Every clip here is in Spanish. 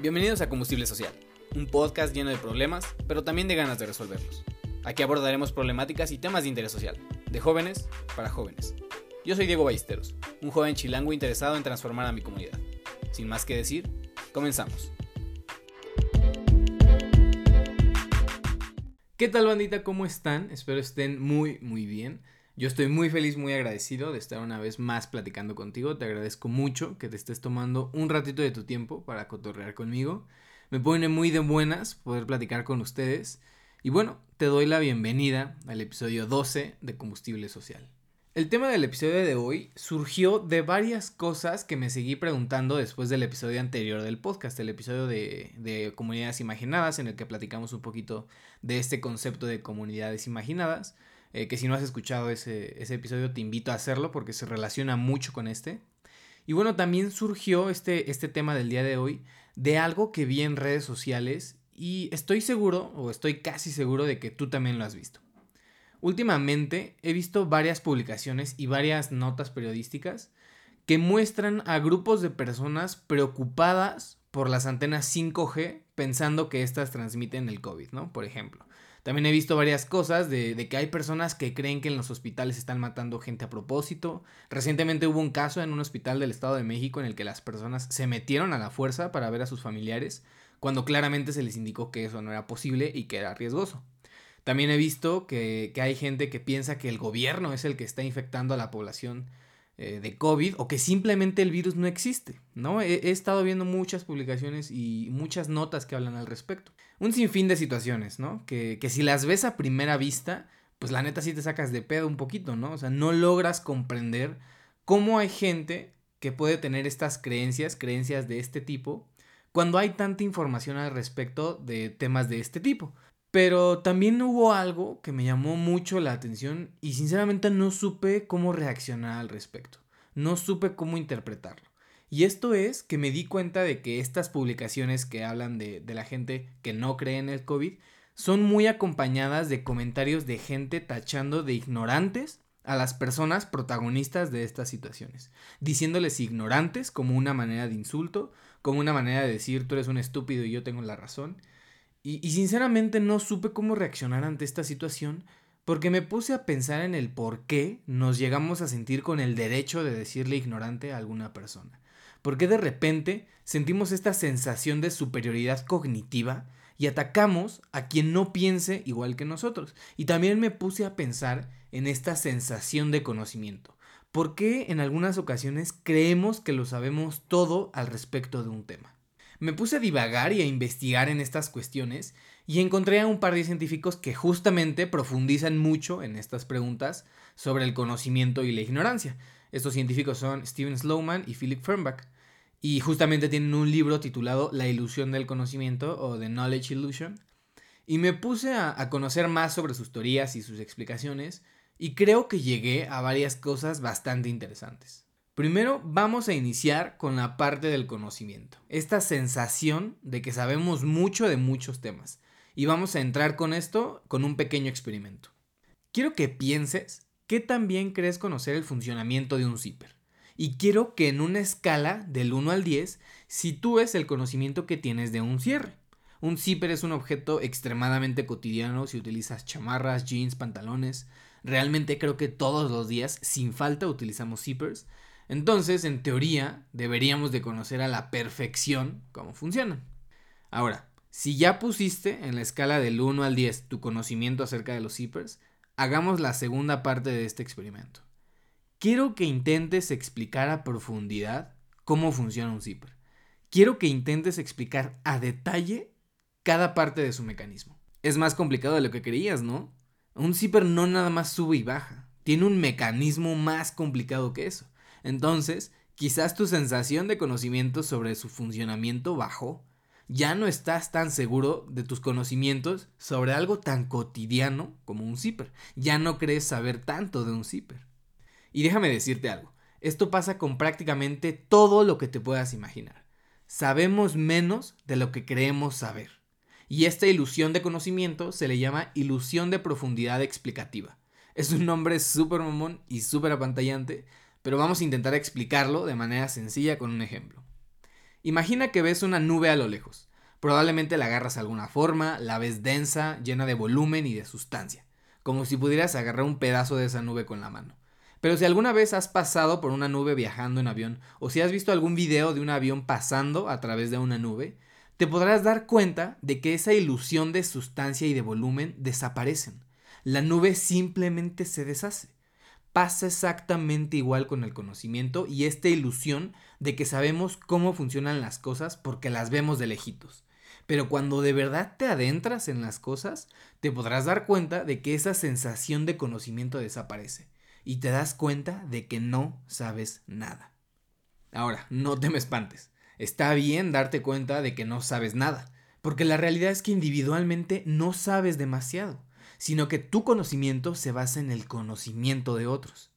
Bienvenidos a Combustible Social, un podcast lleno de problemas, pero también de ganas de resolverlos. Aquí abordaremos problemáticas y temas de interés social, de jóvenes para jóvenes. Yo soy Diego Ballesteros, un joven chilango interesado en transformar a mi comunidad. Sin más que decir, comenzamos. ¿Qué tal bandita? ¿Cómo están? Espero estén muy, muy bien. Yo estoy muy feliz, muy agradecido de estar una vez más platicando contigo. Te agradezco mucho que te estés tomando un ratito de tu tiempo para cotorrear conmigo. Me pone muy de buenas poder platicar con ustedes. Y bueno, te doy la bienvenida al episodio 12 de Combustible Social. El tema del episodio de hoy surgió de varias cosas que me seguí preguntando después del episodio anterior del podcast, el episodio de, de, comunidades imaginadas, en el que platicamos un poquito de este concepto de comunidades imaginadas. Eh, que si no has escuchado ese, ese episodio te invito a hacerlo porque se relaciona mucho con este. Y bueno, también surgió este, este tema del día de hoy de algo que vi en redes sociales y estoy seguro, o estoy casi seguro de que tú también lo has visto. Últimamente he visto varias publicaciones y varias notas periodísticas que muestran a grupos de personas preocupadas por las antenas 5G pensando que estas transmiten el COVID, ¿no? Por ejemplo. También he visto varias cosas de, que hay personas que creen que en los hospitales están matando gente a propósito. Recientemente hubo un caso en un hospital del Estado de México en el que las personas se metieron a la fuerza para ver a sus familiares, cuando claramente se les indicó que eso no era posible y que era riesgoso. También he visto que, hay gente que piensa que el gobierno es el que está infectando a la población eh, de COVID o que simplemente el virus no existe, ¿no? he, estado viendo muchas publicaciones y muchas notas que hablan al respecto un sinfín de situaciones, ¿no? Que, que si las ves a primera vista, pues la neta sí te sacas de pedo un poquito, ¿no? O sea, no logras comprender cómo hay gente que puede tener estas creencias, creencias de este tipo, cuando hay tanta información al respecto de temas de este tipo. Pero también hubo algo que me llamó mucho la atención y sinceramente no supe cómo reaccionar al respecto. No supe cómo interpretarlo. Y esto es que me di cuenta de que estas publicaciones que hablan de, la gente que no cree en el COVID son muy acompañadas de comentarios de gente tachando de ignorantes a las personas protagonistas de estas situaciones, diciéndoles ignorantes como una manera de insulto, como una manera de decir tú eres un estúpido y yo tengo la razón. Y, sinceramente no supe cómo reaccionar ante esta situación porque me puse a pensar en el por qué nos llegamos a sentir con el derecho de decirle ignorante a alguna persona. Porque de repente sentimos esta sensación de superioridad cognitiva y atacamos a quien no piense igual que nosotros. Y también me puse a pensar en esta sensación de conocimiento. ¿Por qué en algunas ocasiones creemos que lo sabemos todo al respecto de un tema? Me puse a divagar y a investigar en estas cuestiones y encontré a un par de científicos que justamente profundizan mucho en estas preguntas sobre el conocimiento y la ignorancia. Estos científicos son Steven Slowman y Philip Fernbach. Y justamente tienen un libro titulado La ilusión del conocimiento o The Knowledge Illusion. Y me puse a, a, conocer más sobre sus teorías y sus explicaciones y creo que llegué a varias cosas bastante interesantes. Primero vamos a iniciar con la parte del conocimiento, esta sensación de que sabemos mucho de muchos temas. Y vamos a entrar con esto con un pequeño experimento. Quiero que pienses qué también crees conocer el funcionamiento de un zipper y quiero que en una escala del 1 al 10 sitúes el conocimiento que tienes de un cierre. Un zipper es un objeto extremadamente cotidiano si utilizas chamarras, jeans, pantalones. Realmente creo que todos los días, sin falta, utilizamos zippers. Entonces, en teoría, deberíamos de conocer a la perfección cómo funcionan. Ahora, si ya pusiste en la escala del 1 al 10 tu conocimiento acerca de los zippers, hagamos la segunda parte de este experimento quiero que intentes explicar a profundidad cómo funciona un zipper. Quiero que intentes explicar a detalle cada parte de su mecanismo. Es más complicado de lo que creías, ¿no? Un zipper no nada más sube y baja. Tiene un mecanismo más complicado que eso. Entonces, quizás tu sensación de conocimiento sobre su funcionamiento bajó. Ya no estás tan seguro de tus conocimientos sobre algo tan cotidiano como un zipper. Ya no crees saber tanto de un zipper. Y déjame decirte algo, esto pasa con prácticamente todo lo que te puedas imaginar. Sabemos menos de lo que creemos saber. Y esta ilusión de conocimiento se le llama ilusión de profundidad explicativa. Es un nombre súper mamón y súper apantallante, pero vamos a intentar explicarlo de manera sencilla con un ejemplo. Imagina que ves una nube a lo lejos. Probablemente la agarras de alguna forma, la ves densa, llena de volumen y de sustancia, como si pudieras agarrar un pedazo de esa nube con la mano. Pero si alguna vez has pasado por una nube viajando en avión, o si has visto algún video de un avión pasando a través de una nube, te podrás dar cuenta de que esa ilusión de sustancia y de volumen desaparecen. La nube simplemente se deshace. Pasa exactamente igual con el conocimiento y esta ilusión de que sabemos cómo funcionan las cosas porque las vemos de lejitos. Pero cuando de verdad te adentras en las cosas, te podrás dar cuenta de que esa sensación de conocimiento desaparece y te das cuenta de que no sabes nada. Ahora, no te me espantes. Está bien darte cuenta de que no sabes nada, porque la realidad es que individualmente no sabes demasiado, sino que tu conocimiento se basa en el conocimiento de otros.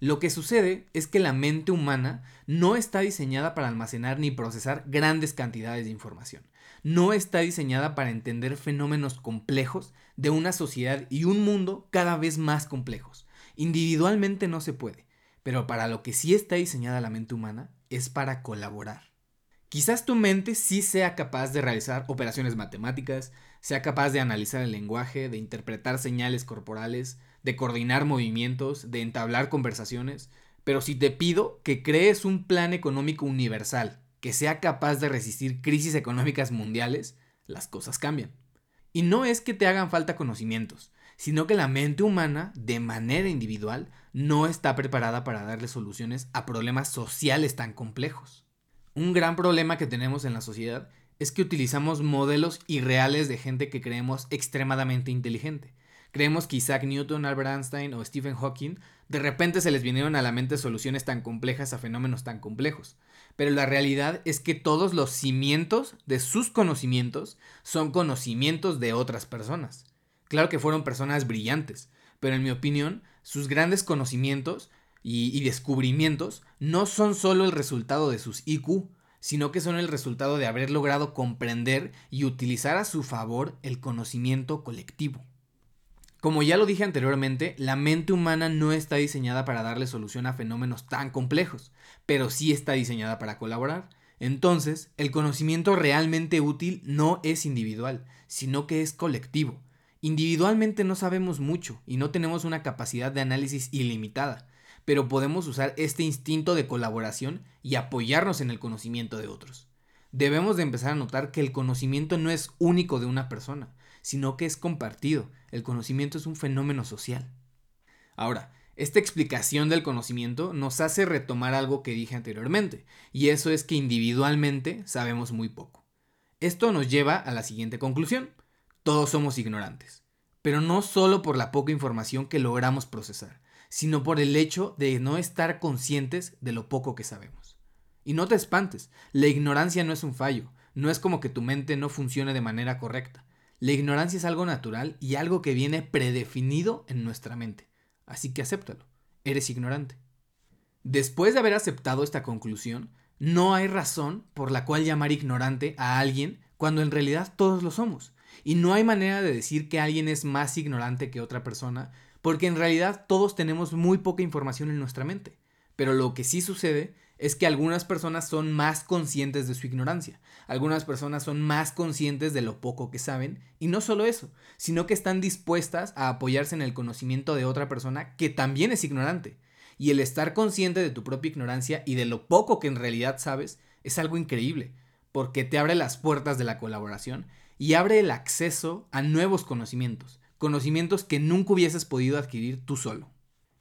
Lo que sucede es que la mente humana no está diseñada para almacenar ni procesar grandes cantidades de información. No está diseñada para entender fenómenos complejos de una sociedad y un mundo cada vez más complejos. Individualmente no se puede, pero para lo que sí está diseñada la mente humana es para colaborar. Quizás tu mente sí sea capaz de realizar operaciones matemáticas, sea capaz de analizar el lenguaje, de interpretar señales corporales, de coordinar movimientos, de entablar conversaciones, pero si te pido que crees un plan económico universal que sea capaz de resistir crisis económicas mundiales, las cosas cambian. Y no es que te hagan falta conocimientos, sino que la mente humana, de manera individual, no está preparada para darle soluciones a problemas sociales tan complejos. Un gran problema que tenemos en la sociedad es que utilizamos modelos irreales de gente que creemos extremadamente inteligente. Creemos que Isaac Newton, Albert Einstein o Stephen Hawking de repente se les vinieron a la mente soluciones tan complejas a fenómenos tan complejos. Pero la realidad es que todos los cimientos de sus conocimientos son conocimientos de otras personas. Claro que fueron personas brillantes, pero en mi opinión, sus grandes conocimientos y, descubrimientos no son solo el resultado de sus IQ, sino que son el resultado de haber logrado comprender y utilizar a su favor el conocimiento colectivo. Como ya lo dije anteriormente, la mente humana no está diseñada para darle solución a fenómenos tan complejos, pero sí está diseñada para colaborar. Entonces, el conocimiento realmente útil no es individual, sino que es colectivo. Individualmente no sabemos mucho y no tenemos una capacidad de análisis ilimitada, pero podemos usar este instinto de colaboración y apoyarnos en el conocimiento de otros. Debemos de empezar a notar que el conocimiento no es único de una persona, sino que es compartido. El conocimiento es un fenómeno social. Ahora, esta explicación del conocimiento nos hace retomar algo que dije anteriormente, y eso es que individualmente sabemos muy poco. Esto nos lleva a la siguiente conclusión. Todos somos ignorantes, pero no solo por la poca información que logramos procesar, sino por el hecho de no estar conscientes de lo poco que sabemos. Y no te espantes, la ignorancia no es un fallo, no es como que tu mente no funcione de manera correcta. La ignorancia es algo natural y algo que viene predefinido en nuestra mente. Así que acéptalo, eres ignorante. Después de haber aceptado esta conclusión, no hay razón por la cual llamar ignorante a alguien cuando en realidad todos lo somos. Y no hay manera de decir que alguien es más ignorante que otra persona porque en realidad todos tenemos muy poca información en nuestra mente. Pero lo que sí sucede es que algunas personas son más conscientes de su ignorancia, algunas personas son más conscientes de lo poco que saben, y no solo eso, sino que están dispuestas a apoyarse en el conocimiento de otra persona que también es ignorante. Y el estar consciente de tu propia ignorancia y de lo poco que en realidad sabes es algo increíble, porque te abre las puertas de la colaboración y abre el acceso a nuevos conocimientos, conocimientos que nunca hubieses podido adquirir tú solo.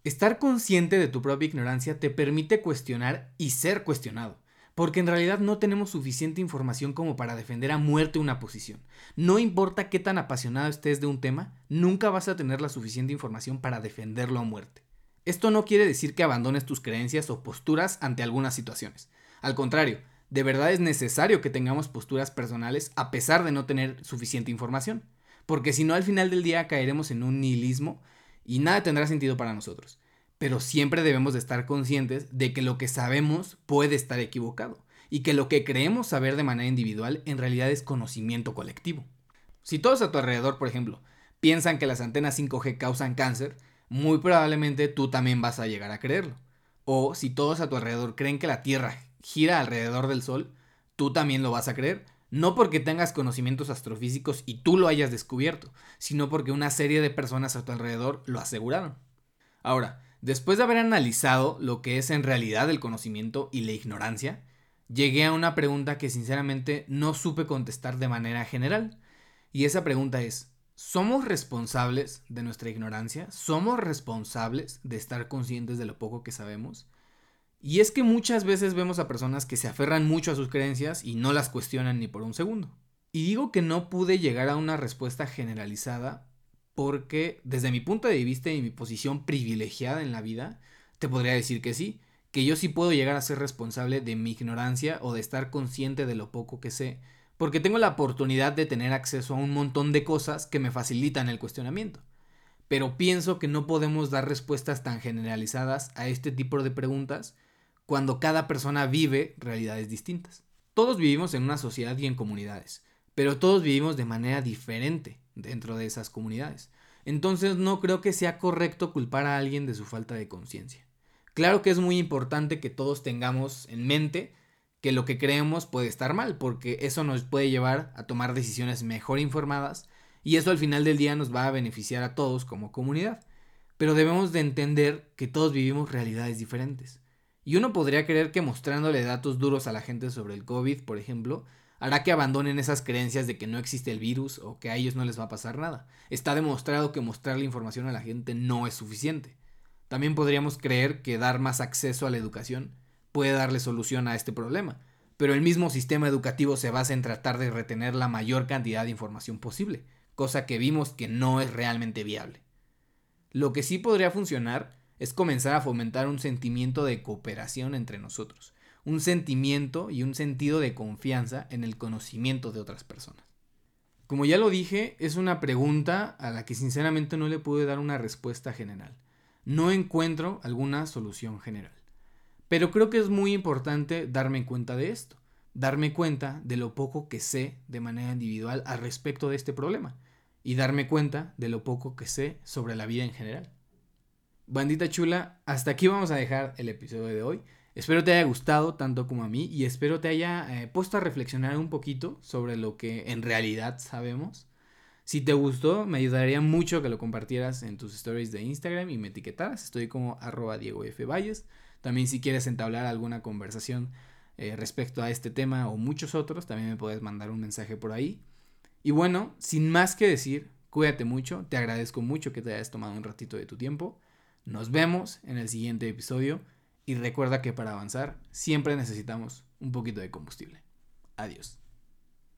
Estar consciente de tu propia ignorancia te permite cuestionar y ser cuestionado, porque en realidad no tenemos suficiente información como para defender a muerte una posición. No importa qué tan apasionado estés de un tema, nunca vas a tener la suficiente información para defenderlo a muerte. Esto no quiere decir que abandones tus creencias o posturas ante algunas situaciones. Al contrario, de verdad es necesario que tengamos posturas personales a pesar de no tener suficiente información porque si no al final del día caeremos en un nihilismo y nada tendrá sentido para nosotros. Pero siempre debemos de estar conscientes de que lo que sabemos puede estar equivocado y que lo que creemos saber de manera individual en realidad es conocimiento colectivo. Si todos a tu alrededor, por ejemplo, piensan que las antenas 5G causan cáncer, muy probablemente tú también vas a llegar a creerlo. O si todos a tu alrededor creen que la Tierra gira alrededor del Sol, tú también lo vas a creer. No porque tengas conocimientos astrofísicos y tú lo hayas descubierto, sino porque una serie de personas a tu alrededor lo aseguraron. Ahora, después de haber analizado lo que es en realidad el conocimiento y la ignorancia, llegué a una pregunta que sinceramente no supe contestar de manera general. Y esa pregunta es, ¿somos responsables de nuestra ignorancia? ¿Somos responsables de estar conscientes de lo poco que sabemos? Y es que muchas veces vemos a personas que se aferran mucho a sus creencias y no las cuestionan ni por un segundo. Y digo que no pude llegar a una respuesta generalizada porque desde mi punto de vista y mi posición privilegiada en la vida, te podría decir que sí, que yo sí puedo llegar a ser responsable de mi ignorancia o de estar consciente de lo poco que sé, porque tengo la oportunidad de tener acceso a un montón de cosas que me facilitan el cuestionamiento. Pero pienso que no podemos dar respuestas tan generalizadas a este tipo de preguntas cuando cada persona vive realidades distintas. Todos vivimos en una sociedad y en comunidades, pero todos vivimos de manera diferente dentro de esas comunidades. Entonces no creo que sea correcto culpar a alguien de su falta de conciencia. Claro que es muy importante que todos tengamos en mente que lo que creemos puede estar mal, porque eso nos puede llevar a tomar decisiones mejor informadas y eso al final del día nos va a beneficiar a todos como comunidad. Pero debemos de entender que todos vivimos realidades diferentes. Y uno podría creer que mostrándole datos duros a la gente sobre el COVID, por ejemplo, hará que abandonen esas creencias de que no existe el virus o que a ellos no les va a pasar nada. Está demostrado que mostrarle información a la gente no es suficiente. También podríamos creer que dar más acceso a la educación puede darle solución a este problema, pero el mismo sistema educativo se basa en tratar de retener la mayor cantidad de información posible, cosa que vimos que no es realmente viable. Lo que sí podría funcionar es comenzar a fomentar un sentimiento de cooperación entre nosotros, un sentimiento y un sentido de confianza en el conocimiento de otras personas. Como ya lo dije, es una pregunta a la que sinceramente no le pude dar una respuesta general. No encuentro alguna solución general. Pero creo que es muy importante darme cuenta de esto, darme cuenta de lo poco que sé de manera individual al respecto de este problema y darme cuenta de lo poco que sé sobre la vida en general. Bandita chula, hasta aquí vamos a dejar el episodio de hoy. Espero te haya gustado tanto como a mí y espero te haya eh, puesto a reflexionar un poquito sobre lo que en realidad sabemos. Si te gustó, me ayudaría mucho que lo compartieras en tus stories de Instagram y me etiquetaras. Estoy como arroba Diego F. Valles. También si quieres entablar alguna conversación eh, respecto a este tema o muchos otros, también me puedes mandar un mensaje por ahí. Y bueno, sin más que decir, cuídate mucho, te agradezco mucho que te hayas tomado un ratito de tu tiempo. Nos vemos en el siguiente episodio y recuerda que para avanzar siempre necesitamos un poquito de combustible. Adiós.